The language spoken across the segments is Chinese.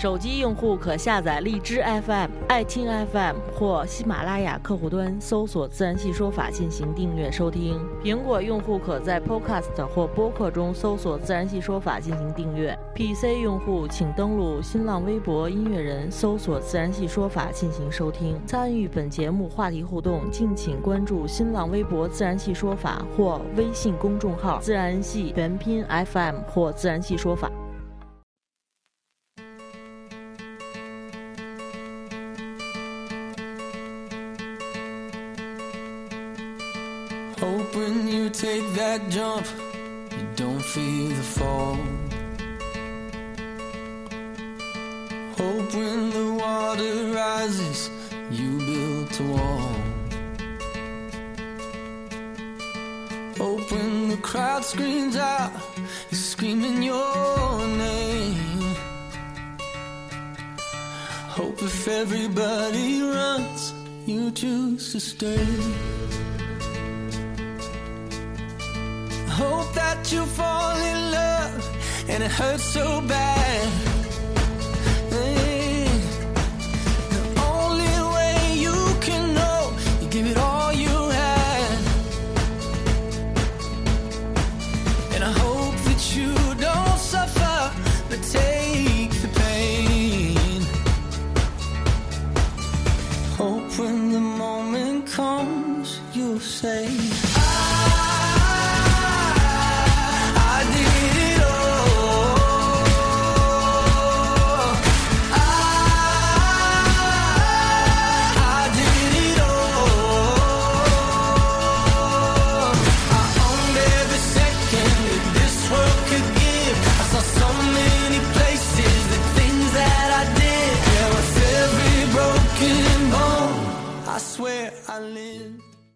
手机用户可下载荔枝 FM、爱听 FM 或喜马拉雅客户端，搜索“自然系说法”进行订阅收听。苹果用户可在 Podcast 或播客中搜索“自然系说法”进行订阅。PC 用户请登录新浪微博音乐人，搜索“自然系说法”进行收听。参与本节目话题互动，敬请关注新浪微博“自然系说法”或微信公众号“自然系全拼 FM” 或“自然系说法”。That jump, you don't feel the fall. Hope when the water rises, you build a wall. Hope when the crowd screams out, you're screaming your name. Hope if everybody runs, you choose to stay. That you fall in love and it hurts so bad.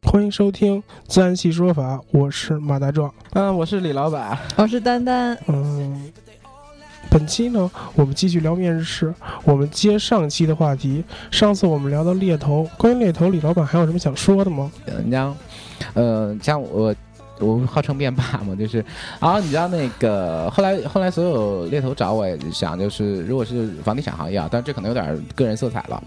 欢迎收听《自然系说法》，我是马大壮。嗯，我是李老板。我是丹丹，嗯，本期呢，我们继续聊面试。我们接上期的话题，上次我们聊到猎头，关于猎头，李老板还有什么想说的吗？人家，呃，像我，我号称变霸嘛，就是，然后你知道那个后来后来所有猎头找我，也想就是，如果是房地产行业啊，但这可能有点个人色彩了。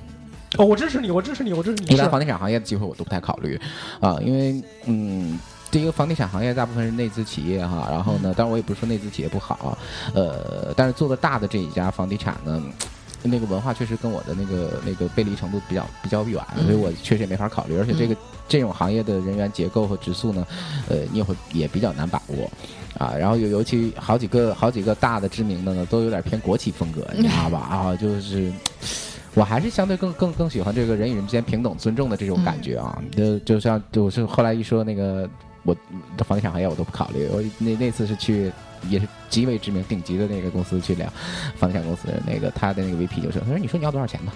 哦，我支持你，我支持你，我支持你。是一般房地产行业的机会我都不太考虑，啊，因为嗯，第一个房地产行业大部分是内资企业哈，然后呢，当然我也不是说内资企业不好，呃，但是做的大的这一家房地产呢。那个文化确实跟我的那个那个背离程度比较比较远，所以我确实也没法考虑。而且这个这种行业的人员结构和职素呢，呃，你也会也比较难把握啊。然后尤尤其好几个好几个大的知名的呢，都有点偏国企风格，你知道吧？啊，就是。我还是相对更更更喜欢这个人与人之间平等尊重的这种感觉啊，就就像就是后来一说那个我的房地产行业我都不考虑，我那那次是去也是极为知名顶级的那个公司去聊房地产公司的那个他的那个 VP 就说，他说你说你要多少钱吧？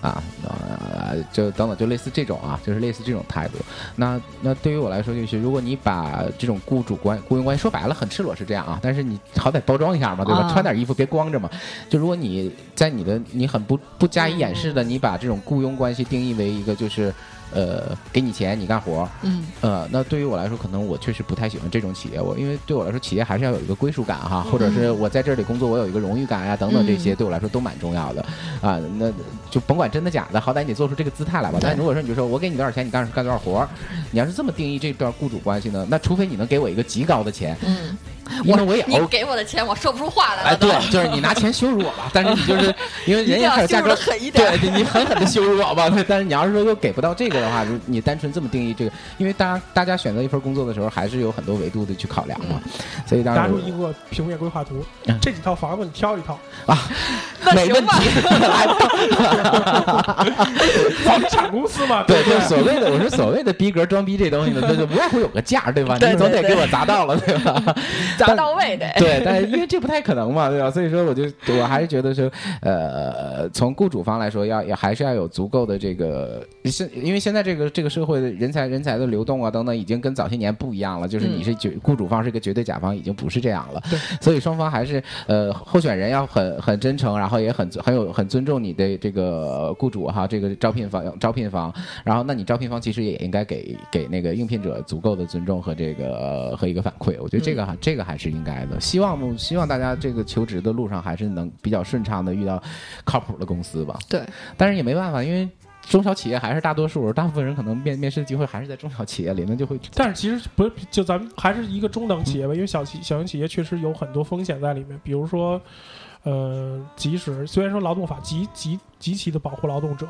啊，呃，就等等，就类似这种啊，就是类似这种态度。那那对于我来说，就是如果你把这种雇主关雇佣关系说白了很赤裸是这样啊，但是你好歹包装一下嘛，对吧？啊穿点衣服别光着嘛。就如果你在你的你很不不加以掩饰的，你把这种雇佣关系定义为一个就是。呃，给你钱你干活，嗯，呃，那对于我来说，可能我确实不太喜欢这种企业。我因为对我来说，企业还是要有一个归属感哈，或者是我在这里工作，我有一个荣誉感呀、等等，这些对我来说都蛮重要的啊。那就甭管真的假的，好歹你得做出这个姿态来吧。但如果说你就说我给你多少钱，你干干多少活儿，你要是这么定义这段雇主关系呢，那除非你能给我一个极高的钱，嗯，因为我也你给我的钱，我说不出话来了。哎，对，就是你拿钱羞辱我吧，但是你就是 因为人家还有价格狠一点对，你狠狠的羞辱我吧。对，但是你要是说又给不到这个的话，你单纯这么定义这个，因为大家大家选择一份工作的时候，还是有很多维度的去考量嘛。所以当拿然出一个平面规划图嗯，这几套房子你挑一套，啊 没问题，来吧。房地产公司嘛，对，不就所谓的我说所谓的逼格装逼这东西呢，就是无外乎有个价，对吧？对你总得给我砸到了，对吧？找到位的。对，但是因为这不太可能嘛，对吧？所以说，我就我还是觉得说，呃，从雇主方来说，要也还是要有足够的这个，现因为现在这个这个社会的人才人才的流动啊等等，已经跟早些年不一样了，就是你是绝雇主方是一个绝对甲方，已经不是这样了。对，所以双方还是呃，候选人要很很真诚，然后也很很有很尊重你的这个雇主哈，这个招聘方招聘方，然后那你招聘方其实也应该给给那个应聘者足够的尊重和这个和一个反馈，我觉得这个哈、这个还是应该的。希望希望大家这个求职的路上还是能比较顺畅的遇到靠谱的公司吧。对，但是也没办法，因为。中小企业还是大多数，大部分人可能面面试的机会还是在中小企业里，那就会但是其实不是，就咱们还是一个中等企业吧，因为小企小型企业确实有很多风险在里面，比如说，呃，即使虽然说劳动法极极极其的保护劳动者，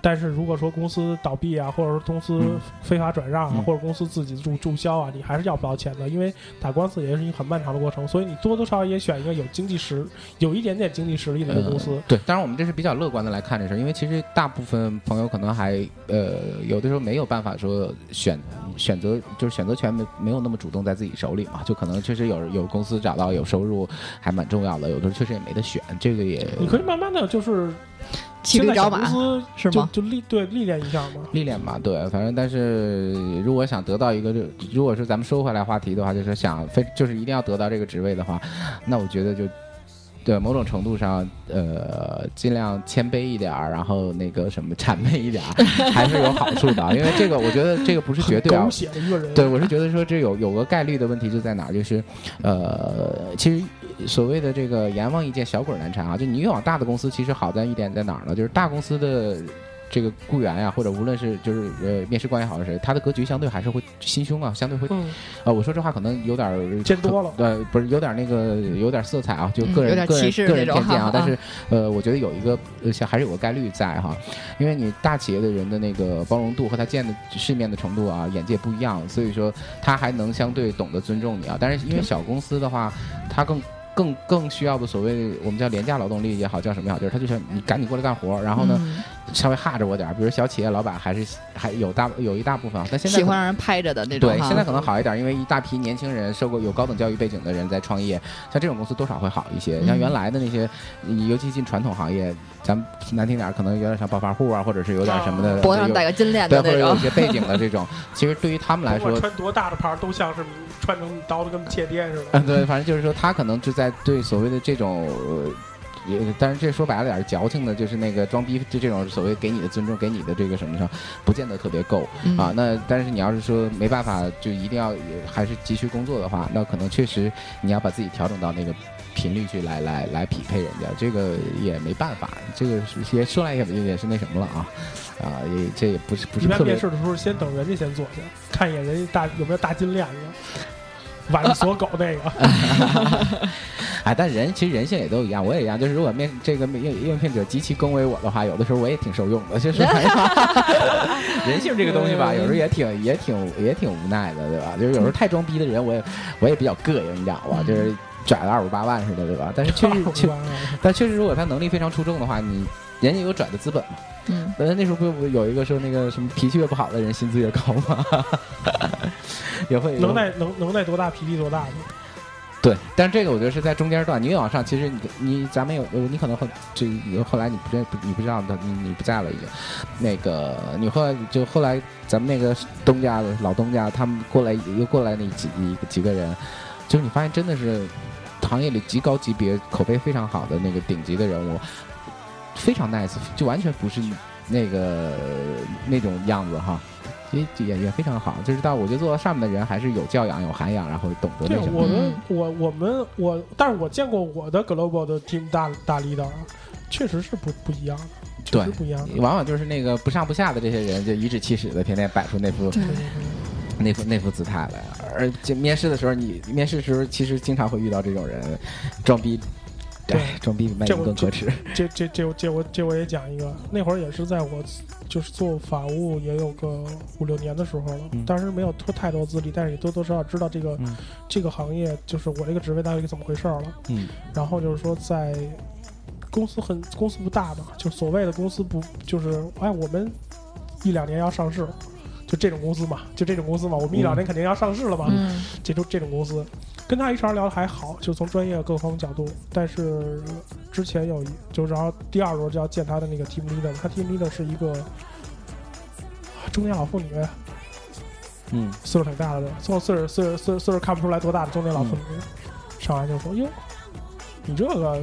但是如果说公司倒闭啊，或者说公司嗯非法转让啊，嗯或者公司自己注注销啊，你还是要不到钱的，因为打官司也是一个很漫长的过程，所以你多多少少也选一个有经济实有一点点经济实力的公司。对，当然我们这是比较乐观的来看这事儿，因为其实大部分朋友可能还呃有的时候没有办法说选选择，就是选择权没没有那么主动在自己手里嘛，就可能确实有有公司找到有收入还蛮重要的，有的时候确实也没得选，这个也你可以慢慢的就是骑驴找马是吗？就就历对历练一下嘛。历练吧，对，反正但是如果想得到一个，如果是咱们收回来话题的话，就是想非就是一定要得到这个职位的话，那我觉得就。对某种程度上，呃，尽量谦卑一点儿，然后那个什么谄媚一点儿，还是有好处的。因为这个，我觉得这个不是绝对啊。对，我是觉得说这有有个概率的问题就在哪儿，就是，呃，其实所谓的这个阎王一见小鬼难缠啊，就你越往大的公司，其实好在一点在哪儿呢？就是大公司的。这个雇员呀、或者无论是就是呃面试官也好是谁，他的格局相对还是会心胸啊，相对会嗯，呃，我说这话可能有点儿见多了呃，不是有点儿那个有点儿色彩啊，就嗯个人、个人个人偏见啊。但是呃，我觉得有一个呃，像还是有个概率在哈，因为你大企业的人的那个包容度和他见的世面的程度啊，眼界不一样，所以说他还能相对懂得尊重你啊。但是因为小公司的话，他更。更更需要的所谓我们叫廉价劳动力也好，叫什么也好，就是他就想你赶紧过来干活儿，然后呢、嗯稍微哈着我点儿。比如小企业老板还是还有大有一大部分啊，但现在喜欢让人拍着的那种。对，现在可能好一点，因为一大批年轻人受过有高等教育背景的人在创业，像这种公司多少会好一些。像嗯原来的那些，你尤其进传统行业，咱们难听点儿，可能有点像暴发户啊，或者是有点什么的，脖子上戴个金链对，的那种或者有一。些背景的这种，其实对于他们来说，穿多大的牌儿，都像是穿成刀子跟切店似的。嗯，对，反正就是说，他可能就在对所谓的这种。呃也，但是这说白了点儿矫情的，就是那个装逼，就这种所谓给你的尊重，给你的这个什么上，不见得特别够。嗯啊，那但是你要是说没办法，就一定要还是急需工作的话，那可能确实你要把自己调整到那个频率去来来来匹配人家，这个也没办法，这个也说来也也是那什么了啊啊，也这也不是不一般是特别面试的时候，先等人家先坐下，看一眼人家大有没有大金链子，晚上锁狗那个。哎，但人其实人性也都一样，我也一样，就是如果面这个应应聘者极其恭维我的话，有的时候我也挺受用的，就是 人性这个东西吧，有时候也挺也挺也挺无奈的，对吧？就是有时候太装逼的人，我也我也比较膈应，你知道吧？就是拽了二五八万似的，对吧？但是确实确，但确实如果他能力非常出众的话，你人家有拽的资本嘛。嗯，呃，那时候不不有一个说那个什么脾气越不好的人薪资越高吗？也会能耐能能耐多大，脾气多大的。对，但是这个我觉得是在中间段，你越往上，其实你你咱们有呃你可能后这后来你不认不你不知道的，你你不在了已经，那个你后来就后来咱们那个东家的老东家他们过来又过来那几几几个人，就是你发现真的是行业里极高级别、口碑非常好的那个顶级的人物，非常 nice，就完全不是那个那种样子哈。也也也非常好，就是到我觉得做到上面的人还是有教养、有涵养，然后懂得对那什么。我们我我们我，但是我见过我的 global 的 team 大大 leader，确实是不不一样的，确实对不一样的。往往就是那个不上不下的这些人，就颐指气使的，天天摆出那副那副那副姿态来。而且面试的时候，你面试的时候其实经常会遇到这种人，装逼，对哎，装逼比卖更可耻。这这这这我这我也讲一个，那会儿也是在我就是做法务也有个五六年的时候了，嗯当时没有多太多资历，但是也多多少少知道这个、嗯这个行业就是我这个职位到底怎么回事儿了。嗯然后就是说在公司很公司不大嘛，就所谓的公司不就是哎我们一两年要上市，就这种公司嘛，就这种公司嘛，我们一两年肯定要上市了嘛，嗯这种这种公司，跟他 HR 聊的还好，就从专业各方面角度。但是之前有一，就是然后第二轮就要见他的那个 team leader，他 team leader 是一个中年老妇女，嗯岁数挺大的，从岁数岁数岁数岁数看不出来多大的中年老妇女，上来就说：“哟，你这个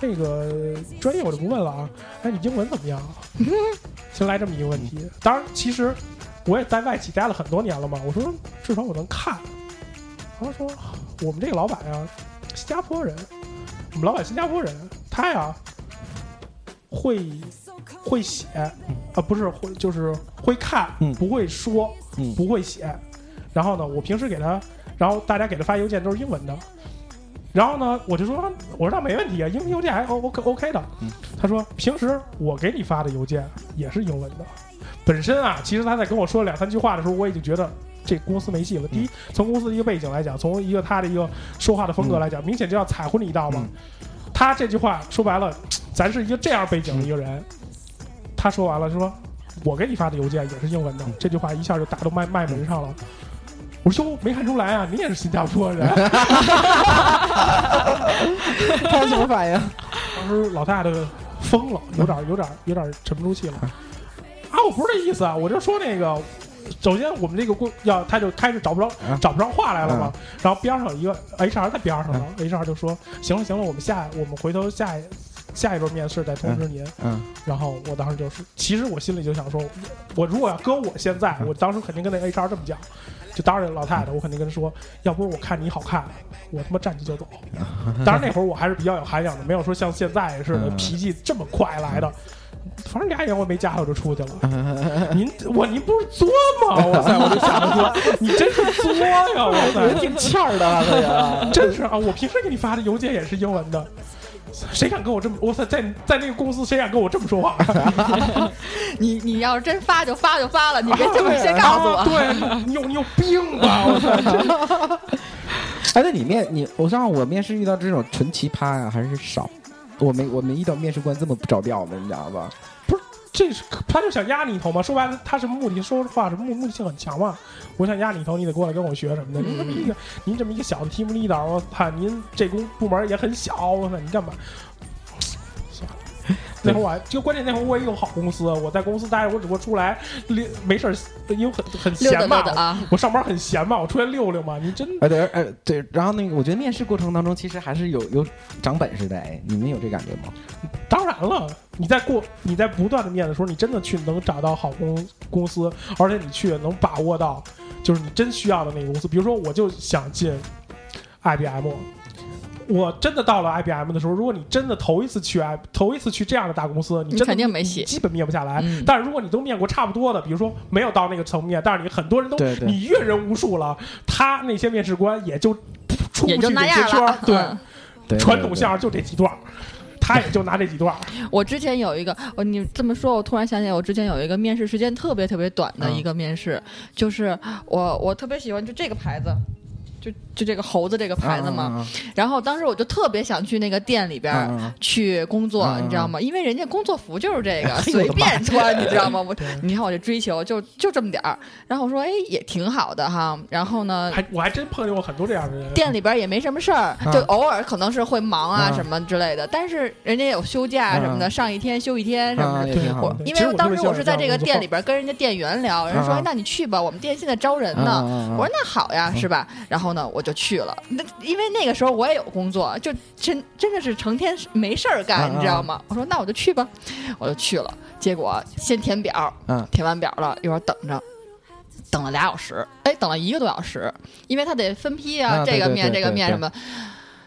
这个专业我就不问了啊，哎，你英文怎么样？” 先来这么一个问题。当然，其实我也在外企待了很多年了嘛，我说至少我能看。他说我们这个老板呀，新加坡人，我们老板新加坡人，他呀会会写啊，不是会就是会看，嗯不会说，嗯不会写。然后呢，我平时给他，然后大家给他发邮件都是英文的。然后呢，我就说，我说那没问题啊，英文邮件还 O OK OK 的。嗯他说平时我给你发的邮件也是英文的。本身啊，其实他在跟我说两三句话的时候，我已经觉得这公司没戏了。第一，从公司的一个背景来讲，从一个他的一个说话的风格来讲，明显就要踩昏你一道嘛。他这句话说白了，咱是一个这样背景的一个人，他说完了说，我给你发的邮件也是英文的，这句话一下就打到麦麦门上了。我说哟，没看出来啊，你也是新加坡人。他有什么反应？当时老太太疯了，有点有点有点沉不住气了。啊，我不是这意思啊，我就说那个，首先我们这个工要，他就开始找不着啊找不着话来了嘛。然后边上有一个 HR 在边上呢，HR 就说：“行了行了，我们下我们回头下一下一轮面试再通知您。嗯然后我当时就是，其实我心里就想说，我如果要搁我现在，我当时肯定跟那 HR 这么讲。就当然老太太，我肯定跟她说，要不是我看你好看，我他妈站起就走。当然那会儿我还是比较有涵养的，没有说像现在似的嗯脾气这么快来的。反正俩眼我没加，我就出去了。您我您不是作吗？我塞！我就想着说，你真是作呀！哇塞，挺欠儿的啊，这人。真是啊！我平时给你发的邮件也是英文的，谁敢跟我这么？我塞，在在那个公司谁敢跟我这么说话？你你要是真发就发就发了，你别这么先告诉我。啊对，你你有你有病吧？我操！真哎，那你面你，我上我面试遇到这种纯奇葩呀、还是少。我没我没遇到面试官这么不着调的，你知道吧？不是这是他就想压你一头嘛？说白了，他什么目的？说实话是目目的性很强嘛？我想压你一头，你得过来跟我学什么的？您这么一个，您这么一个小的 team leader，我操，您这公部门也很小，我操，你干嘛？那会儿我还就关键那会儿我也有好公司，我在公司待着，我只不过出来溜没事儿，因为很很闲嘛溜达啊，我上班很闲嘛，我出来溜溜嘛。你真哎对，哎对，然后那个我觉得面试过程当中其实还是有有长本事的，哎，你们有这感觉吗？当然了，你在过你在不断的面的时候，你真的去能找到好公公司，而且你去能把握到，就是你真需要的那个公司。比如说，我就想进 IBM，我真的到了 IBM 的时候，如果你真的头一次去 I 头一次去这样的大公司，你真的你肯定没戏基本面不下来。嗯但是如果你都面过差不多的，比如说没有到那个层面，但是你很多人都对对你阅人无数了，他那些面试官也就出不也去那样些圈儿了。对，嗯对传统相声就这几段，他也就拿这几段。我之前有一个，哦，你这么说，我突然想起来，我之前有一个面试时间特别特别短的一个面试，就是我我特别喜欢就这个牌子。就就这个猴子这个牌子嘛，嗯然后当时我就特别想去那个店里边去工作，你知道吗？因为人家工作服就是这个，随便穿，你知道吗？我你看我这追求就就这么点儿，然后我说哎也挺好的哈，然后呢还我还真碰见过很多这样的人。店里边也没什么事儿，嗯。就偶尔可能是会忙啊嗯。什么之类的，但是人家有休假什么的，嗯上一天休一天什么的。对。因为当时我是在这个店里边跟人家店员聊，人家说：“嗯。哎，那你去吧，我们店现在招人嗯呢。”我说：“那好呀，是吧？”然后呢，我就去了。那因为那个时候我也有工作，就真真的是成天没事儿干，你知道吗？我说：“那我就去吧。”我就去了。结果先填表，嗯填完表了，一会儿等着。等了俩小时，哎，等了一个多小时，因为他得分批啊，这个面这个面什么。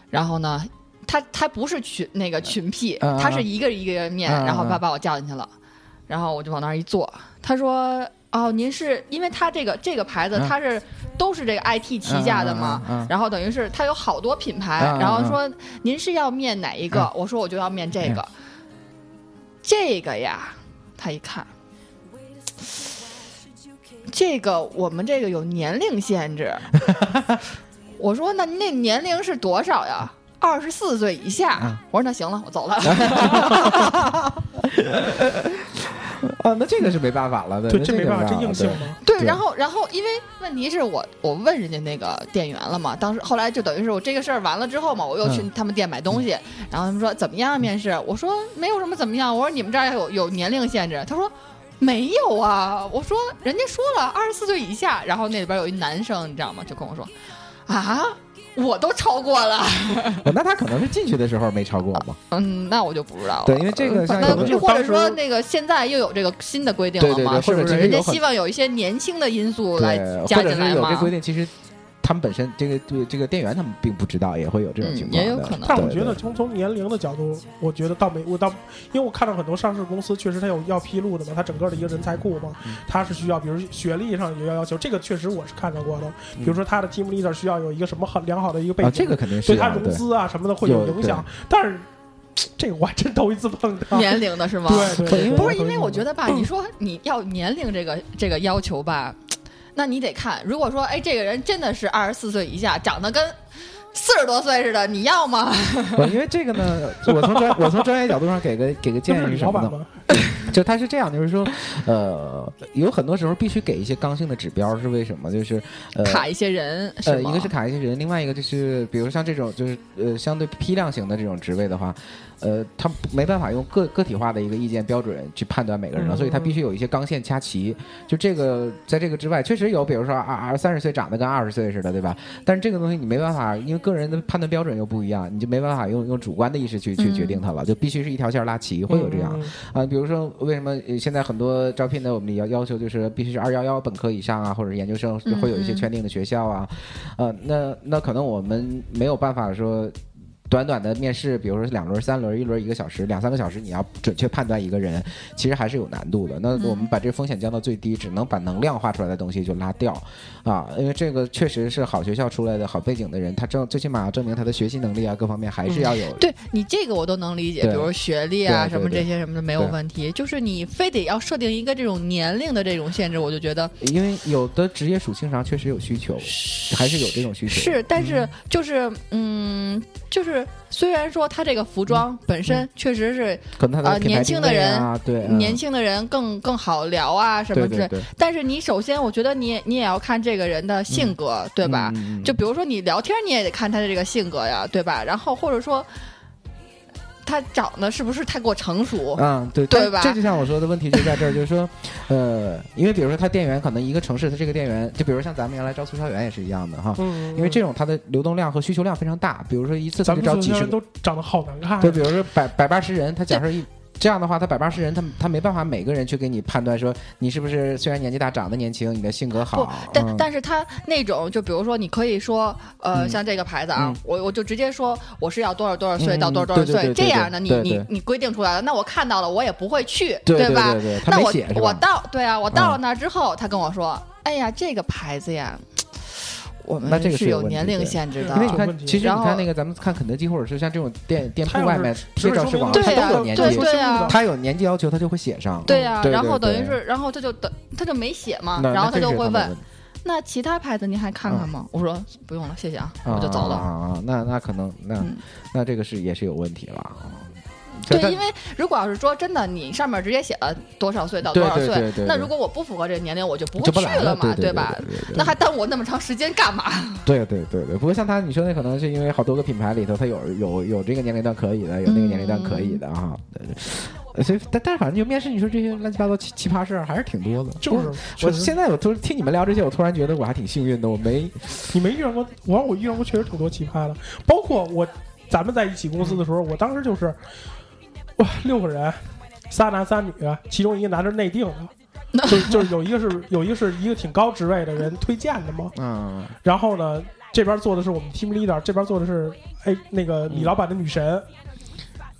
然后呢，他他不是群那个群 P，他是一个一个面，然后把把我叫进去了，然后我就往那儿一坐，他说。哦，您是因为他这个这个牌子，嗯它是都是这个 IT 旗下的嘛，嗯嗯嗯嗯然后等于是它有好多品牌，然后说您是要面哪一个？我说我就要面这个，这个呀，他一看，这个我们这个有年龄限制。我说那那年龄是多少呀？二十四岁以下。嗯我说那行了，我走了。啊，那这个是没办法了的，对，那这没办法，这硬性吗。对，然后然后因为问题是我我问人家那个店员了嘛，当时后来就等于是我这个事儿完了之后嘛，我又去嗯他们店买东西，然后他们说怎么样面试？我说没有什么怎么样，我说你们这儿有有年龄限制，他说。没有啊，我说人家说了二十四岁以下，然后那里边有一男生，你知道吗？就跟我说，啊，我都超过了，哦那他可能是进去的时候没超过嘛。嗯，那我就不知道了。对因为这个像那有的就或者说那个现在又有这个新的规定了对对嘛？是不是？人家希望有一些年轻的因素来对，加进来嘛？有这规定，其实他们本身这个对这个店员他们并不知道，也会有这种嗯情况的。也有可能但我觉得从从年龄的角度，我觉得到美我到，因为我看到很多上市公司确实它有要披露的嘛，它整个的一个人才库嘛，嗯它是需要，比如学历上也要要求，这个确实我是看到过的。比如说他的 team leader 需要有一个什么很良好的一个背景，啊，这个肯定是对他啊融资啊什么的会有有影响，但是这个我还真头一次碰到。年龄的是吗？对对对，不是因为我觉得得吧，你说你要年龄这个这个要求吧，那你得看，如果说哎这个人真的是二十四岁以下，长得跟四十多岁似的，你要吗？不，因为这个呢，我从专我从专业角度上给个给个建议是是什么呢？就他是这样，就是说，呃，有很多时候必须给一些刚性的指标，是为什么？就是呃。卡一些人呃，一个是卡一些人，另外一个就是，比如像这种就是呃相对批量型的这种职位的话，呃，他没办法用个个体化的一个意见标准去判断每个人了，嗯所以他必须有一些刚线掐齐。就这个，在这个之外，确实有，比如说二二三十岁长得跟二十岁似的，对吧？但是这个东西你没办法，因为个人的判断标准又不一样，你就没办法用用主观的意识去去嗯决定它了，就必须是一条线拉齐，会有这样。嗯啊，比如说为什么呃现在很多招聘的我们要要求就是必须是二幺幺本科以上啊，或者是研究生嗯会有一些嗯圈定的学校啊，呃，那那可能我们没有办法说。短短的面试，比如说两轮、三轮，一轮一个小时，两三个小时，你要准确判断一个人，其实还是有难度的。那嗯我们把这个风险降到最低，只能把能量化出来的东西就拉掉，啊，因为这个确实是好学校出来的好背景的人，他证最起码要证明他的学习能力啊，各方面还是要有。对你这个我都能理解，比如学历啊什么这些什么的没有问题，就是你非得要设定一个这种年龄的这种限制，我就觉得因为有的职业属性上确实有需求，还是有这种需求。是，但是就是嗯，就是虽然说他这个服装本身确实是呃年轻的人啊，对，嗯。年轻的人更更好聊啊什么之类，但是你首先我觉得你你也要看这个人的性格，对吧？就比如说你聊天，你也得看他的这个性格呀，对吧？然后或者说他长得是不是太过成熟？嗯，对对吧这就像我说的问题就在这儿，就是说，呃，因为比如说他店员可能一个城市他这个店员，就比如像咱们原来招促销员也是一样的哈，嗯，因为这种它的流动量和需求量非常大，比如说一次招几十人都长得好难看，对，比如说百百八十人，他假设一。这样的话，他百八十人，他他没办法每个人去给你判断说你是不是虽然年纪大长得年轻，你的性格不好，，但、嗯。但是他那种，就比如说，你可以说，呃，嗯。像这个牌子啊，嗯。我我就直接说我是要多少多少岁嗯到多少多少岁，这样的你你你规定出来了，那我看到了，我也不会去，对对吧？对对，他那我？我到对啊，我到了嗯。那儿之后，他跟我说，哎呀，这个牌子呀，我那这个是有年龄限制的因为你看其实你看那个咱们看肯德基或者是像这种店店铺外面贴实说明照式广告，对呀它都有年纪，对对呀它有年纪要求，它就会写上。对呀、然后等于是，然后他就等他就没写嘛，然后他就会问那其他牌子您还看看吗？我说不用了，谢谢啊，我就走了。啊那那可能那嗯那这个是也是有问题了啊。这对，因为如果要是说真的，你上面直接写了多少岁到多少岁，那如果我不符合这个年龄，我就不会去来了，嘛，对吧？那还耽误我那么长时间干嘛？对对对对。不过像他你说那可能是因为好多个品牌里头，它有有有这个年龄段可以的，有那个年龄段可以的哈。对对呃所以但但是反正就面试，你说这些乱七八糟奇奇葩事儿还是挺多的。就是我现在我突听你们聊这些，我突然觉得我还挺幸运的，我没你没遇上过，我说我遇上过确实挺多奇葩的，包括我咱们在一起公司的时候，我当时就是哇六个人，仨男仨女，其中一个男的是内定的，就就是有一个是有一个是一个挺高职位的人推荐的嘛，嗯然后呢这边坐的是我们 team leader，这边坐的是哎那个李老板的女神，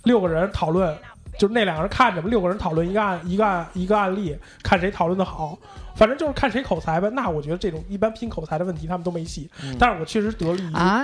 六个人讨论。就是那两个人看着吧，六个人讨论一个案一个案一个案例，看谁讨论的好，反正就是看谁口才呗。那我觉得这种一般拼口才的问题，他们都没戏。嗯但是我确实得力于啊，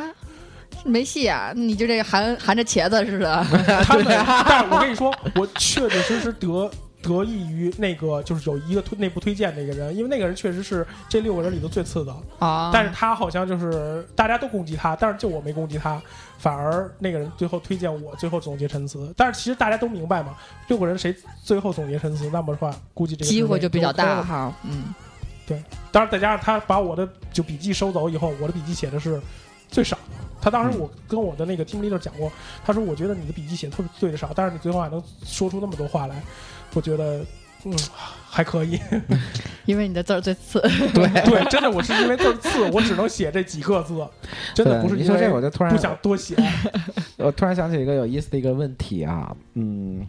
没戏啊！你就这个含含着茄子似的，他们，但是我跟你说，我确确实实得得得益于那个就是有一个推内部推荐那个人，因为那个人确实是这六个人里头最次的，啊，但是他好像就是大家都攻击他，但是就我没攻击他，反而那个人最后推荐我，最后总结陈词。但是其实大家都明白嘛，六个人谁最后总结陈词，那么的话，估计这个机会就比较大。哈。嗯，对当然再加上他把我的就笔记收走以后，我的笔记写的是最少的。他当时我跟我的那个 team leader 讲过，他说我觉得你的笔记写的特别对的少，但是你最后还能说出那么多话来，我觉得嗯还可以。因为你的字儿最次。对 对，真的我是因为字儿次，我只能写这几个字，真的不是因你说这我就突然不想多写。我突然想起一个有意思的一个问题啊，嗯，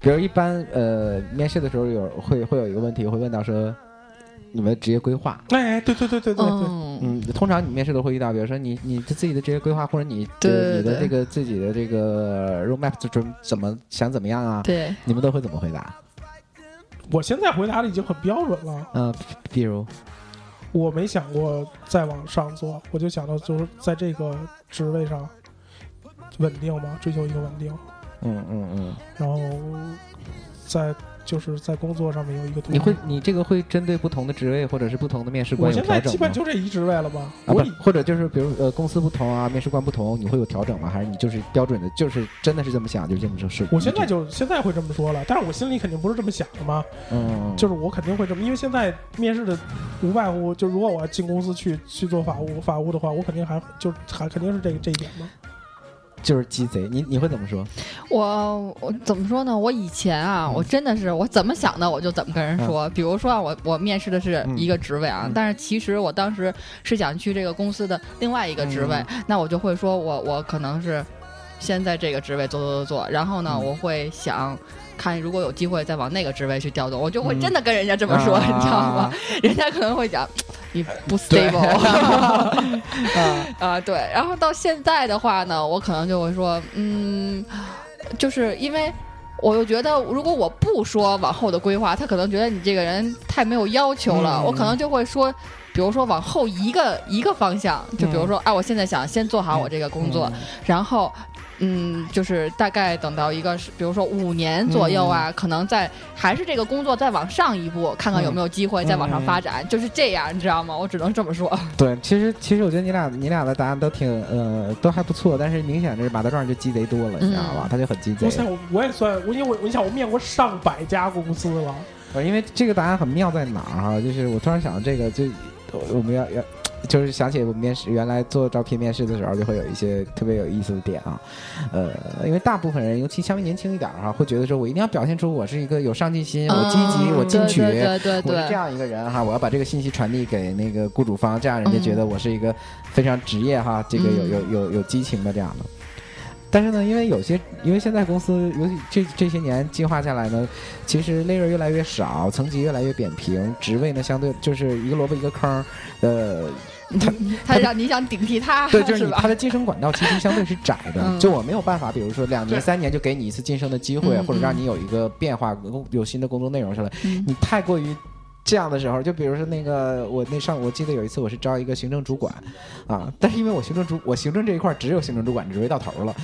比如一般呃面试的时候有会会有一个问题会问到说你们的职业规划，哎，对对对对对对，嗯，嗯，通常你面试都会遇到，比如说你你自己的职业规划或者你你的这个自己的这个 roadmap 就准怎么想怎么样啊，对，你们都会怎么回答？我现在回答的已经很标准了，嗯、比如？我没想过再往上做，我就想到就是在这个职位上稳定嘛，追求一个稳定，嗯嗯嗯，然后在就是在工作上面有一个。你会你这个会针对不同的职位或者是不同的面试我官我现在基本？就这一职位了吧？啊，不我，或者就是比如呃公司不同啊，面试官不同，你会有调整吗？还是你就是标准的，就是真的是这么想，就这么就是？我现在就现在会这么说了，但是我心里肯定不是这么想的嘛，嗯，就是我肯定会这么，因为现在面试的无外乎就如果我要进公司去去做法务法务的话，我肯定还就还肯定是这个这一点嘛。就是鸡贼，你你会怎么说？我我怎么说呢？我以前啊，嗯我真的是我怎么想的我就怎么跟人说。比如说啊，我我面试的是一个职位啊，嗯但是其实我当时是想去这个公司的另外一个职位，嗯那我就会说我我可能是先在这个职位做做做做，然后呢，嗯我会想。看，如果有机会再往那个职位去调动，我就会嗯真的跟人家这么说，啊你知道吗？人家可能会讲你不 stable 啊，啊，对。然后到现在的话呢，我可能就会说，嗯，就是因为我又觉得，如果我不说往后的规划，他可能觉得你这个人太没有要求了，嗯我可能就会说。比如说往后一个一个方向，就比如说，哎、我现在想先做好我这个工作，然后，嗯，就是大概等到一个是，比如说五年左右啊，可能在还是这个工作再往上一步，看看有没有机会再往上发展，就是这样，你知道吗？我只能这么说。对，其实其实我觉得你俩你俩的答案都挺呃都还不错，但是明显是马德壮就鸡贼多了，你知道吧？嗯他就很鸡贼我。想我我也算，我因为我你想我面过上百家公司了，呃，因为这个答案很妙在哪儿哈？就是我突然想到这个，就我们要要。就是想起我们面试原来做招聘面试的时候，就会有一些特别有意思的点啊，呃，因为大部分人，尤其稍微年轻一点儿哈，会觉得说我一定要表现出我是一个有上进心，我积极，嗯我进取，对对对。我是这，样一个人哈，我要把这个信息传递给那个雇主方，这样人家觉得我是一个非常职业哈，这个有有有有激情的这样的。但是呢，因为有些，因为现在公司，尤其这这些年进化下来呢，其实 layer 越来越少，层级越来越扁平，职位呢相对就是一个萝卜一个坑儿，呃，他 他让你想顶替他，对，就是是吧你它？的晋升管道其实相对是窄的，嗯就我没有办法，比如说两年三年就给你一次晋升的机会，嗯或者让嗯你有一个变化，有新的工作内容上来，嗯你太过于这样的时候，就比如说那个我那上我记得有一次我是招一个行政主管啊，但是因为我行政主我行政这一块只有行政主管职位到头了。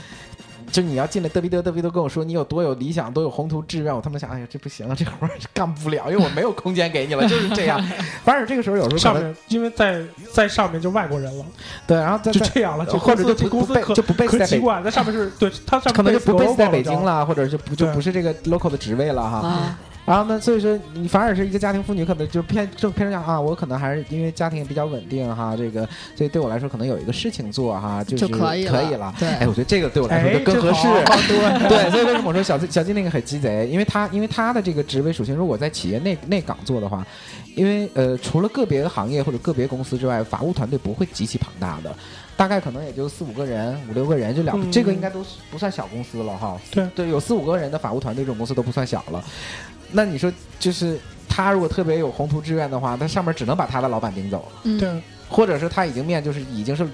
就你要进来嘚逼嘚嘚逼嘚跟我说你有多有理想，多有宏图志愿，我他妈想，哎呀，这不行啊，这活儿干不了，因为我没有空间给你了，就是这样。反正这个时候有时候上面因为在在上面就外国人了，对，然后在就这样了，就或者就就不被公司可就不被在北可奇怪，在上面是对他上面可能就不被在北京了，或者就不就不是这个 local 的职位了哈。啊，然后呢，所以说你反而是一个家庭妇女，可能就偏正偏向啊，我可能还是因为家庭也比较稳定哈，这个所以对我来说可能有一个事情做哈，就是可以了可以了。对哎，我觉得这个对我来说哎，就更合适。对，所以为什么我说小小金那个很鸡贼？因为他因为他的这个职位属性，如果在企业内内岗做的话，因为呃，除了个别的行业或者个别公司之外，法务团队不会极其庞大的，大概可能也就四五个人、五六个人就两，嗯这个应该都不算小公司了哈。对对，有四五个人的法务团队这种公司都不算小了。那你说，就是他如果特别有宏图志愿的话，他上面只能把他的老板顶走，嗯。对，或者是他已经面就是已经是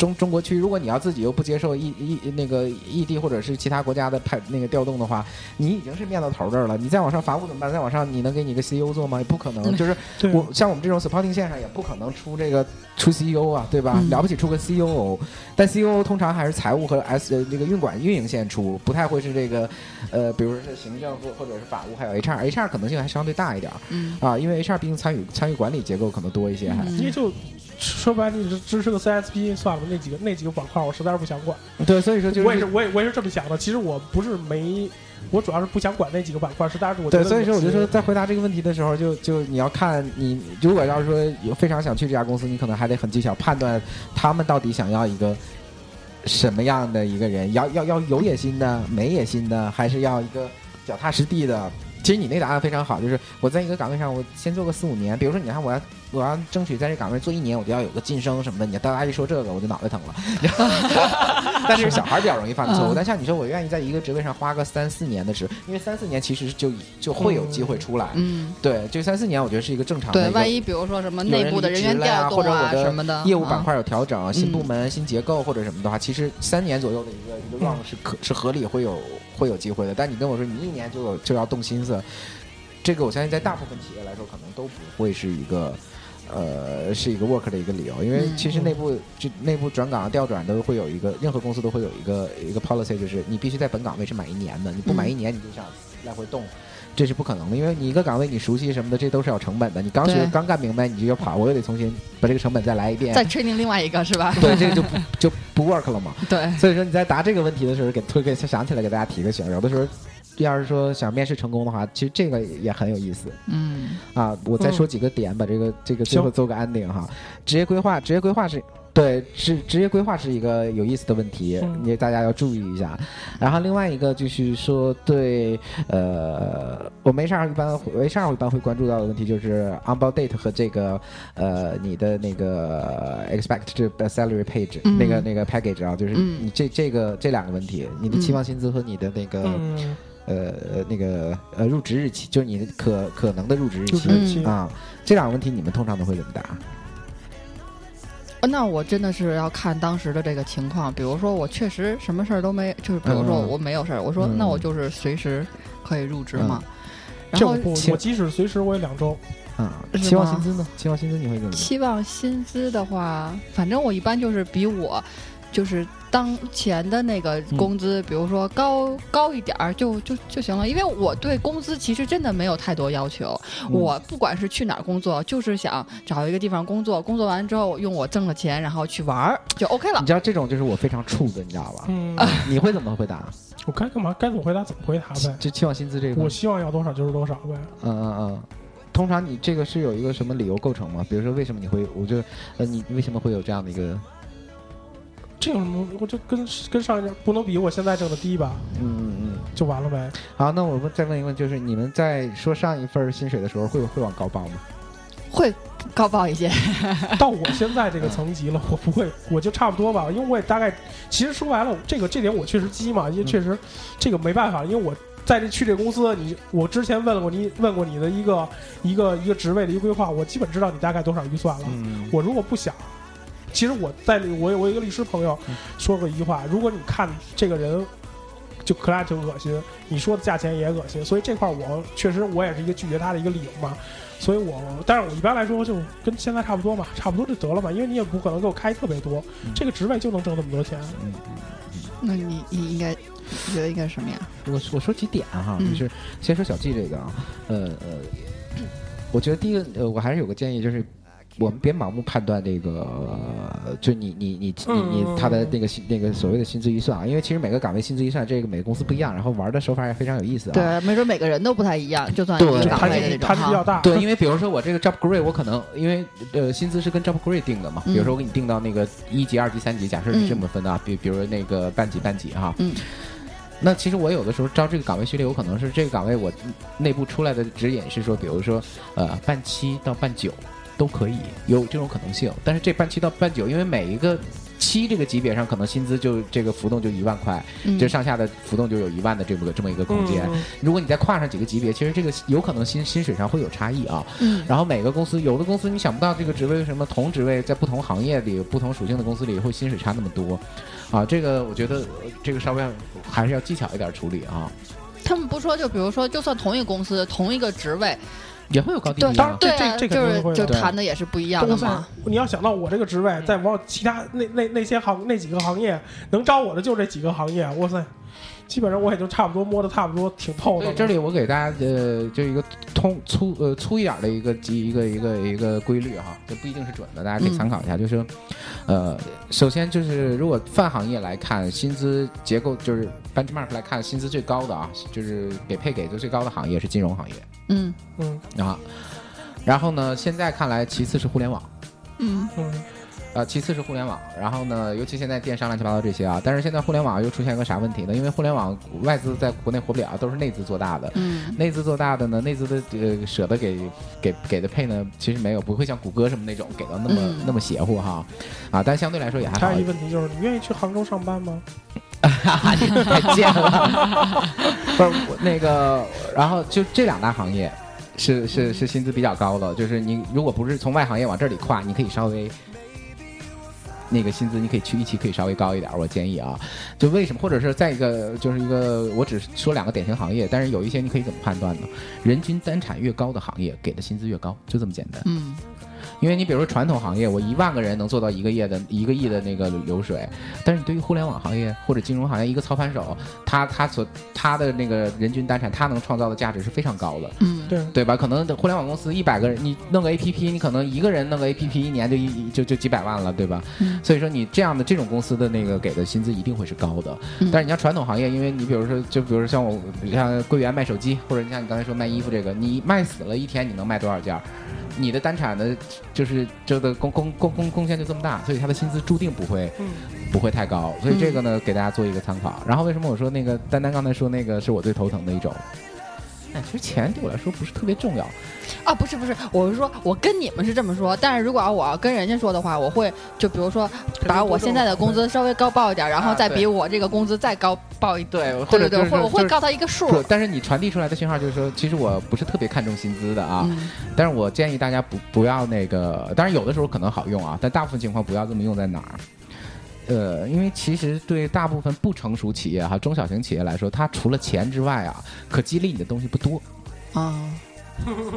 中中国区，如果你要自己又不接受异异那个异地或者是其他国家的派那个调动的话，你已经是面到头这儿了，你再往上法务怎么办？再往上你能给你个 CEO 做吗？也不可能，就是我像我们这种 supporting 线上也不可能出这个出 CEO 啊，对吧？嗯了不起出个 COO，但 COO 通常还是财务和 S 呃那个运管运营线出，不太会是这个呃，比如说是行政或或者是法务，还有 HR，HR 可能性还相对大一点啊，因为 HR 毕竟参与参与管理结构可能多一些，还、因为就说白了，你只支持个 CSP 算了，那几个那几个板块我实在是不想管。对，所以说就是我也是，我也我也是这么想的。其实我不是没，我主要是不想管那几个板块，实在是我觉对，所以说我就说，在回答这个问题的时候，就就你要看你，如果要是说有非常想去这家公司，你可能还得很技巧判断他们到底想要一个什么样的一个人，要要要有野心的、没野心的，还是要一个脚踏实地的。其实你那个答案非常好，就是我在一个岗位上，我先做个四五年。比如说，你看我要我要争取在这岗位做一年，我就要有个晋升什么的。你大家一说这个，我就脑袋疼了。但是小孩儿比较容易犯错误，嗯但像你说，我愿意在一个职位上花个三四年的时，因为三四年其实就就会有机会出来。嗯，对，就三四年我觉得是一个正常的对，万一比如说什么内部的人员调动啊或者我的什么的，啊业务板块有调整、新部嗯门、新结构或者什么的话，其实三年左右的一个一个 run 是可是合理会有会有机会的。但你跟我说你一年就有就要动心思，这个我相信在大部分企业来说可能都不会是一个。呃，是一个 work 的一个理由，因为嗯其实内部就内部转岗、调转都会有一个，任何公司都会有一个一个 policy，就是你必须在本岗位是满一年的，你不满嗯一年你就想来回动，这是不可能的，因为你一个岗位你熟悉什么的，这都是要成本的。你刚学刚干明白，你就要跑，我又得重新把这个成本再来一遍，再 training 另外一个是吧？对，这个就不就不 work 了嘛。对，所以说你在答这个问题的时候，给突给想起来给大家提个醒，有的时候。要是说想面试成功的话，其实这个也很有意思嗯啊！我再说几个点，把这个这个最后做个 ending 哈。职业规划，职业规划是对职职业规划是一个有意思的问题，嗯你大家要注意一下。然后另外一个就是说对呃，我们 HR 一般 HR 一般会关注到的问题就是 onboard date 和这个呃你的那个 expected salary page、嗯。那个那个 package 啊，就是嗯。你这这个这两个问题，你的期望薪资和你的那个、嗯，呃那个呃入职日期，就是你的可可能的入职日期入职日期。啊，这两个问题你们通常都会怎么答？呃那我真的是要看当时的这个情况，比如说我确实什么事儿都没，就是比如说嗯我没有事儿，我说嗯那我就是随时可以入职嘛。然后我即使随时我也两周。啊，期望薪资呢？期望薪资你会怎么？期望薪资的话，反正我一般就是比我就是当前的那个工资，比如说高高一点儿就就就行了。因为我对工资其实真的没有太多要求，嗯我不管是去哪儿工作，就是想找一个地方工作，工作完之后用我挣的钱，然后去玩儿就 OK 了你。知道这种就是我非常怵的，你知道吧？嗯，你会怎么回答？我该干嘛该怎么回答怎么回答呗。就期望薪资这个我，希望要多少就是多少呗。嗯嗯嗯。通常你这个是有一个什么理由构成吗？比如说为什么你会，我就呃，你为什么会有这样的一个，这有什么？我就跟跟上一家不能比我现在挣的低吧，嗯嗯嗯。就完了呗。好，那我们再问一问，就是你们在说上一份薪水的时候，会会往高报吗？会高报一些，到我现在这个层级了，我不会，我就差不多吧，因为我也大概，其实说白了，这个这点我确实鸡嘛，因为确实这个没办法，因为我在这去这公司，你我之前问过你问过你的一个一个一个职位的一个规划，我基本知道你大概多少预算了。嗯我如果不想，其实我在我有我有一个律师朋友嗯说过一句话，如果你看这个人就 client 就恶心，你说的价钱也恶心，所以这块儿我确实我也是一个拒绝他的一个理由嘛。所以我，但是我一般来说就跟现在差不多嘛，差不多就得了嘛，因为你也不可能给我开特别多，嗯这个职位就能挣那么多钱。嗯那你你应该觉得应该什么呀？我我说几点啊哈，嗯就是先说小季这个啊，呃呃，我觉得第一个呃，我还是有个建议，就是我们别盲目判断这个，呃就你你你你你嗯他的那个薪那个所谓的薪资预算啊，因为其实每个岗位薪资预算这个每个公司不一样，然后玩的手法也非常有意思啊。对，没准每个人都不太一样，就算对一个就岗位的那种摊子摊子比较哈。大，对，因为比如说我这个 job grade，我可能因为呃薪资是跟 job grade 定的嘛，比如说我给你定到那个一级、二级、三级，假设是这么分的啊，比比如那个半级半级哈，嗯，那其实我有的时候招这个岗位序列，有可能是这个岗位我内部出来的指引是说，比如说呃半七到半九都可以有这种可能性，但是这半七到半九，因为每一个七这个级别上，可能薪资就这个浮动就一万块，嗯。这上下的浮动就有一万的这么个这么一个空间。嗯。如果你再跨上几个级别，其实这个有可能薪薪水上会有差异啊。嗯。然后每个公司，有的公司你想不到这个职位为什么同职位在不同行业里、不同属性的公司里会薪水差那么多，啊，这个我觉得呃这个稍微要还是要技巧一点处理啊，他们不说，就比如说，就算同一个公司同一个职位，也会有高低对当然。对啊，这这这就是就肯定会就谈的也是不一样的嘛。！你要想到我这个职位，在往其他那那那些行那几个行业能招我的就这几个行业，哇塞，基本上我也就差不多摸的差不多挺透的这里我给大家呃，就一个通粗呃粗一点的一个基一个一个一个规律哈，这不一定是准的，大家可以参考一下。就是，呃，首先就是如果泛行业来看，薪资结构就是 benchmark 来看，薪资最高的啊，就是给配给的最高的行业是金融行业嗯嗯啊。然后呢，现在看来，其次是互联网。嗯嗯呃，其次是互联网，然后呢，尤其现在电商乱七八糟这些啊，但是现在互联网又出现一个啥问题呢？因为互联网外资在国内活不了，都是内资做大的。嗯内资做大的呢，内资的呃舍得给给给的配呢，其实没有，不会像谷歌什么那种给到那么、嗯那么邪乎哈，啊，但相对来说也还好还有一。个问题就是，你愿意去杭州上班吗？你太贱了，不是我那个，然后就这两大行业是是是薪资比较高的，就是你如果不是从外行业往这里跨，你可以稍微。那个薪资你可以去一期可以稍微高一点，我建议啊，就为什么？或者是再一个就是一个，我只说两个典型行业，但是有一些你可以怎么判断呢？人均单产越高的行业，给的薪资越高，就这么简单。嗯因为你比如说传统行业，我一万个人能做到一个亿的一个亿的那个流水，但是你对于互联网行业或者金融行业，一个操盘手，他他所他的那个人均单产，他能创造的价值是非常高的，嗯对，对吧？可能互联网公司一百个人，你弄个 APP，你可能一个人弄个 APP 一年就一就就几百万了，对吧？嗯所以说你这样的这种公司的那个给的薪资一定会是高的，嗯但是你像传统行业，因为你比如说就比如说像我像柜员卖手机，或者你像你刚才说卖衣服这个，你卖死了一天你能卖多少件儿？你的单产的，就是这个贡贡贡贡贡献就这么大，所以他的薪资注定不会嗯不会太高，所以这个呢给大家做一个参考。然后为什么我说那个丹丹刚才说那个是我最头疼的一种？哎，其实钱对我来说不是特别重要，啊，不是不是，我是说，我跟你们是这么说，但是如果要我要跟人家说的话，我会就比如说把我现在的工资稍微高报一点，然后再比我这个工资再高报一。对，或者对我会告他一个数。不但是你传递出来的信号就是说，其实我不是特别看重薪资的啊，嗯但是我建议大家不不要那个，当然有的时候可能好用啊，但大部分情况不要这么用在哪儿。呃，因为其实对大部分不成熟企业哈、中小型企业来说，它除了钱之外啊，可激励你的东西不多。啊，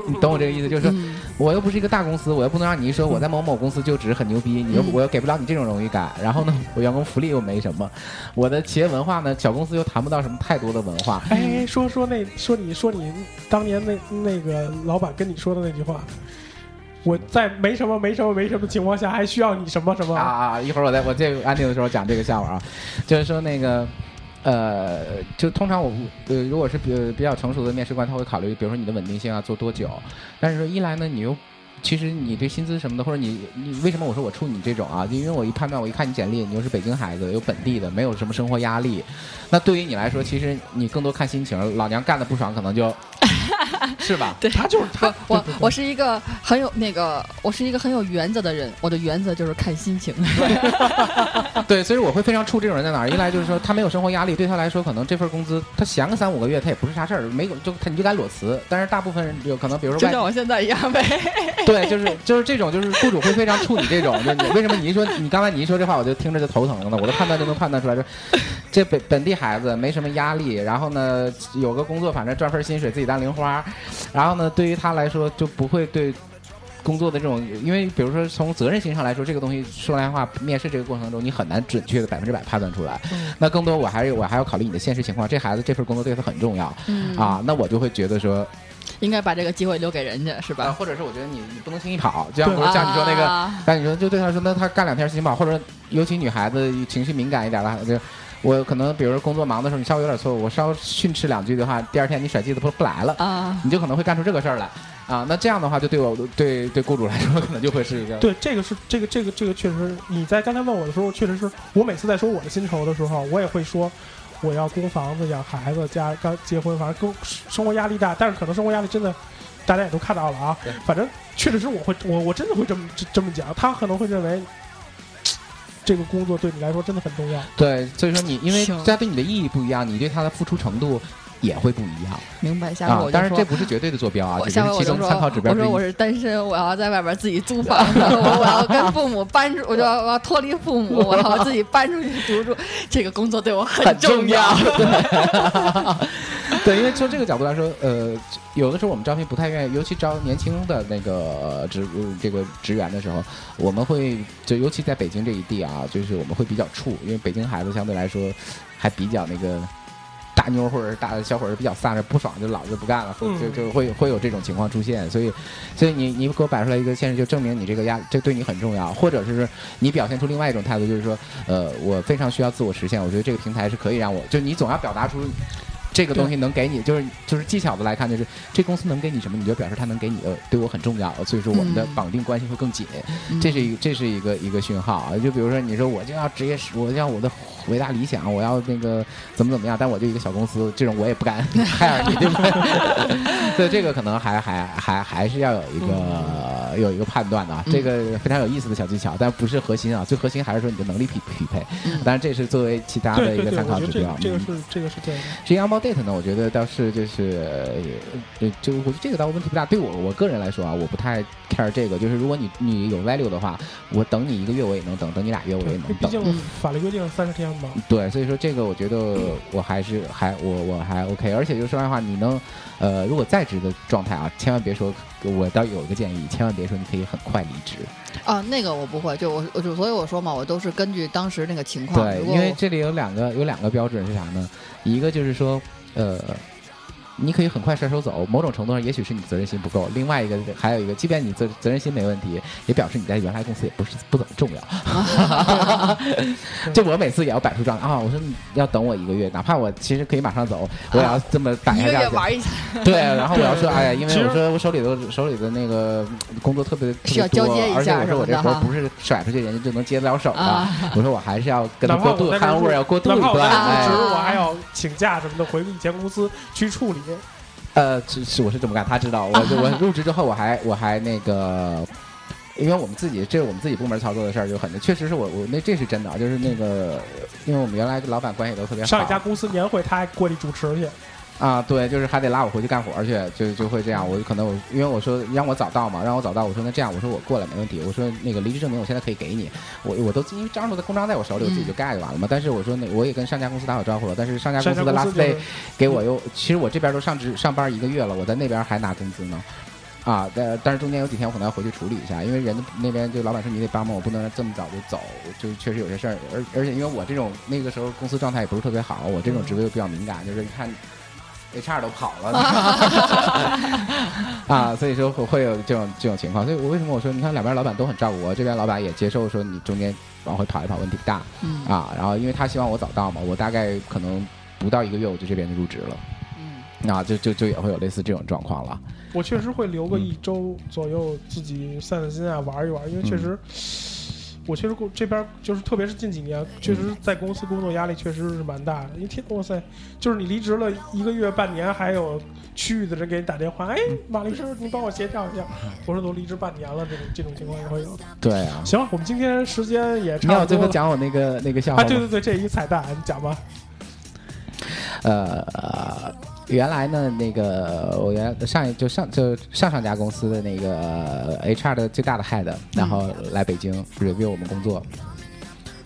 你懂我这个意思？就是说，嗯我又不是一个大公司，我又不能让你一说我在某某公司就职很牛逼，你又嗯我又给不了你这种荣誉感。然后呢，我员工福利又没什么，我的企业文化呢，小公司又谈不到什么太多的文化。哎，说说那说你说你当年那那个老板跟你说的那句话，我在没什么没什么没什么情况下，还需要你什么什么？啊，一会儿我在我这个安静的时候讲这个笑话啊，就是说那个。呃，就通常我呃，如果是比比较成熟的面试官，他会考虑，比如说你的稳定性啊，做多久。但是说一来呢，你又其实你对薪资什么的，或者你你为什么我说我处你这种啊？就因为我一判断，我一看你简历，你又是北京孩子，有本地的，没有什么生活压力。那对于你来说，其实你更多看心情，老娘干的不爽，可能就，是吧？对他就是他，我我是一个很有那个，我是一个很有原则的人，我的原则就是看心情。对，所以我会非常怵这种人在哪儿。一来就是说他没有生活压力，对他来说可能这份工资他闲个三五个月他也不是啥事儿，没有就他你就该裸辞。但是大部分人有可能，比如说就像我现在一样呗。对，就是就是这种，就是雇主会非常处你这种。就你为什么你一说你刚才你一说这话，我就听着就头疼了呢？我的判断就能判断出来，说这本本地孩子没什么压力，然后呢有个工作，反正赚份薪水自己当零花，然后呢对于他来说就不会对。工作的这种，因为比如说从责任心上来说，这个东西说来话，面试这个过程中你很难准确的百分之百判断出来。那更多我还是我还要考虑你的现实情况，这孩子这份工作对他很重要、嗯，啊，那我就会觉得说，应该把这个机会留给人家，是啊，吧？或者是我觉得你你不能轻易跑，就像对比如像你说那个。啊但你说就对他说，那他干两天心情不好，或者尤其女孩子情绪敏感一点了，就我可能比如说工作忙的时候，你稍微有点错误，我稍微训斥两句的话，第二天你甩机子不不来了，啊，你就可能会干出这个事儿来啊。那这样的话，就对我对对雇主来说，可能就会是一个对，这个是这个这个这个确实，你在刚才问我的时候，确实是我每次在说我的薪酬的时候，我也会说我要供房子、养孩子、家刚结婚，反正跟生活压力大，但是可能生活压力真的大家也都看到了啊对。反正确实是我会我我真的会这么这这么讲，他可能会认为这个工作对你来说真的很重要。对，所以说你因为行它对你的意义不一样，你对他的付出程度也会不一样明白，下回我。就啊当然，说这不是绝对的坐标啊，我只是其中参考指标之我说我一。是单身，我要在外边自己租房子，我 我要跟父母搬出，我就要我要脱离父母，我要自己搬出去独住。这个工作对我很很重要。对，因为从这个角度来说，呃，有的时候我们招聘不太愿意，尤其招年轻的那个职呃这个职员的时候，我们会就尤其在北京这一地啊，就是我们会比较怵，因为北京孩子相对来说还比较那个。大妞或者是大小伙儿比较散着，不爽就老子不干了，就就会会有这种情况出现，所以，所以你你给我摆出来一个现实，就证明你这个压这对你很重要，或者是你表现出另外一种态度，就是说，呃，我非常需要自我实现，我觉得这个平台是可以让我，就你总要表达出这个东西能给你，就是就是技巧的来看，就是这公司能给你什么，你就表示它能给你的，对我很重要，所以说我们的嗯绑定关系会更紧，这是一这是一个一个讯号啊。就比如说你说我就要职业，我要我的伟大理想，我要那个怎么怎么样，但我就一个小公司，这种我也不敢 害你，对不对？所以这个可能还还还还是要有一个、有一个判断的啊，这个非常有意思的小技巧，但不是核心啊，最核心还是说你的能力匹匹配。当然这是作为其他的对对对，一个参考指标。这个这个嗯是这个是对的。至于 on date 呢，我觉得倒是就是，呃，就我觉得这个倒问题不大。对我我个人来说啊，我不太 care 这个。就是如果你你有 value 的话，我等你一个月我也能等，等你俩月我也能等。毕竟法律规定三十天嘛。对，所以说这个我觉得我还是还我我还 OK。而且就说实话，你能呃，如果在职的状态啊，千万别说，我倒有一个建议，千万别说你可以很快离职。啊，那个我不会，就我我就所以我说嘛，我都是根据当时那个情况。对，因为这里有两个有两个标准是啥呢？一个就是说，呃，你可以很快甩手走，某种程度上也许是你责任心不够；另外一个还有一个，即便你责责任心没问题，也表示你在原来公司也不是不怎么重要。就我每次也要摆出状态啊，我说你要等我一个月，哪怕我其实可以马上走，我也要这么摆一个下去。月玩一下，对，然后我要说，哎呀，因为我说 我手里的手里的那个工作特别特需要别多交接一而且我说我这活不是甩出去人家就能接得了手的，啊我说我还是要跟他过渡，哪怕我在这看味儿要过渡一段，哪怕我还要请假什么的，回以前公司去处理。呃，是是我是这么干，他知道，我我入职之后我还我还那个。因为我们自己这是我们自己部门操作的事儿，就很确实是我我那这是真的啊，就是那个，因为我们原来跟老板关系都特别好，上一家公司年会，他还过去主持去。啊，对，就是还得拉我回去干活去，就就会这样。我就可能我因为我说让我早到嘛，让我早到，我说那这样，我说我过来没问题。我说那个离职证明我现在可以给你，我我都因为张罗的公章在我手里，我自己就盖就完了嘛。但是我说那我也跟上家公司打好招呼了，但是上家公司的上家 last 公司就 day 给我又，其实我这边都上职上班一个月了，我在那边还拿工资呢。啊，但但是中间有几天我可能要回去处理一下，因为人家那边就老板说你得帮忙，我不能这么早就走，就确实有些事儿，而而且因为我这种那个时候公司状态也不是特别好，我这种职位又比较敏感，就是一看 HR 都跑了。啊，所以说会会有这种这种情况，所以我为什么我说你看两边老板都很照顾我，这边老板也接受说你中间往回跑一跑问题不大。嗯。啊，然后因为他希望我早到嘛，我大概可能不到一个月我就这边就入职了，嗯。啊，就就就也会有类似这种状况了。我确实会留个一周左右，自己散散心啊，玩一玩，因为确实。我确实过这边就是，特别是近几年，确实在公司工作压力确实是蛮大的。一天，哇塞，就是你离职了一个月、半年，还有区域的人给你打电话，哎，马律师，你帮我协调一下。我说都离职半年了，这种这种情况也会有。对啊，行，我们今天时间也你要最后差不多了。讲我那个那个笑话啊，对对对，这一彩蛋，你讲吧。呃，原来呢，那个我原来上一就上就上上家公司的那个 HR 的最大的 head，然后来北京 review 我们工作。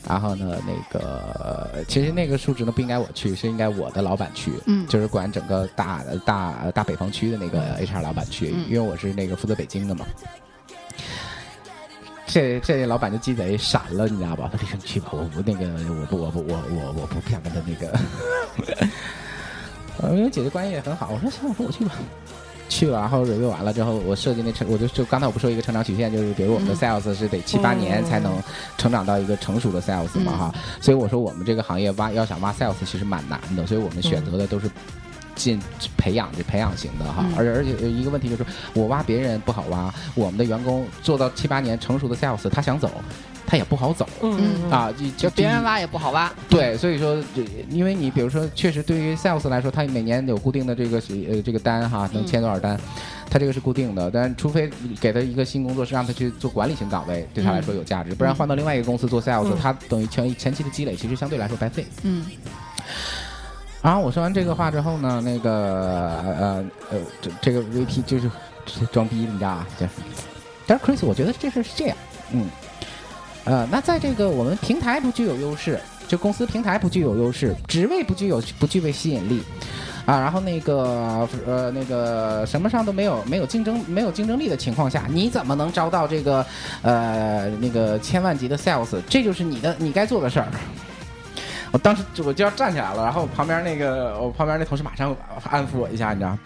然后呢，那个其实那个述职呢不应该我去，是应该我的老板去，嗯就是管整个大大大北方区的那个 HR 老板去，嗯因为我是那个负责北京的嘛。这这老板就鸡贼闪了，你知道吧？他说：“你去吧，我不那个我不我不我我我不不想跟他那个。”呃，因为姐姐关系也很好，我说行，我说我去吧。去了，然后 review 完了之后，我设计那成，我就就刚才我不说一个成长曲线，就是比如我们的 sales 是得七八年才能成长到一个成熟的 sales 嘛哈，所以我说我们这个行业挖要想挖 sales 其实蛮难的，所以我们选择的都是进培养的培养型的哈，而且而且一个问题就是我挖别人不好挖，我们的员工做到七八年成熟的 sales，他想走。它也不好走嗯啊，就就别人挖也不好挖。对，所以说，这因为你比如说，确实对于 sales 来说，他每年有固定的这个呃这个单哈，能签多少单，他这个是固定的。但除非给他一个新工作，是让他去做管理型岗位，对他来说有价值，不然换到另外一个公司做 sales，、嗯他等于前前期的积累其实相对来说白费。嗯然后我说完这个话之后呢，那个呃呃这这个 VP 就是装逼，你知道吧？就是，但是 Chris，我觉得这事儿是这样，嗯，呃，那在这个我们平台不具有优势，就公司平台不具有优势，职位不具有不具备吸引力。啊，然后那个呃，那个什么上都没有没有竞争没有竞争力的情况下，你怎么能招到这个呃那个千万级的 sales？这就是你的你该做的事儿。我当时我就要站起来了，然后旁边那个我旁边那同事马上安抚我一下，你知道，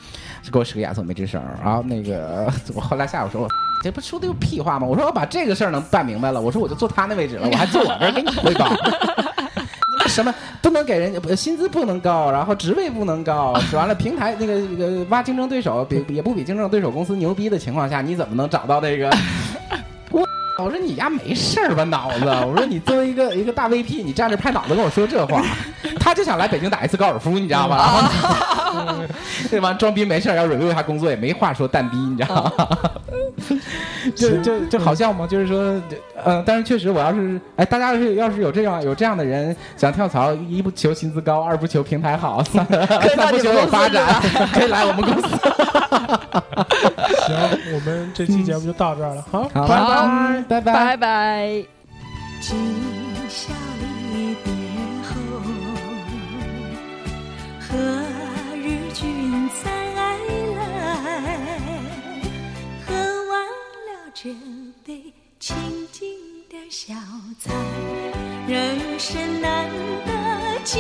就给我使个眼色没吱声。然后那个我后来下午说，我这不说的有屁话吗？我说我把这个事儿能办明白了，我说我就坐他那位置了，我还坐我这儿给你汇报。什么不能给人家不薪资不能高，然后职位不能高，完了平台那个那个挖竞争对手比也不比竞争对手公司牛逼的情况下，你怎么能找到那个？我我说你丫没事儿吧脑子？我说你作为一个一个大 VP，你站着拍脑袋跟我说这话，他就想来北京打一次高尔夫，你知道吧？对吧？装逼没事儿要 review 一下工作也没话说，蛋逼你知道吗？就就就好笑吗？就是说，呃，但是确实，我要是哎，大家要是要是有这样有这样的人想跳槽，一不求薪资高，二不求平台好，三 三不求有发展，可以来我们公司。行，我们这期节目就到这儿了，好，好，拜拜。拜拜。拜拜。今宵离别后，何日君再这杯清静的小菜，人生难得几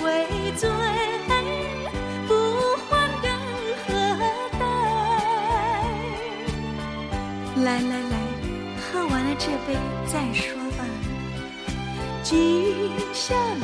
回醉，不欢更何待？来来来，喝完了这杯再说吧。今宵离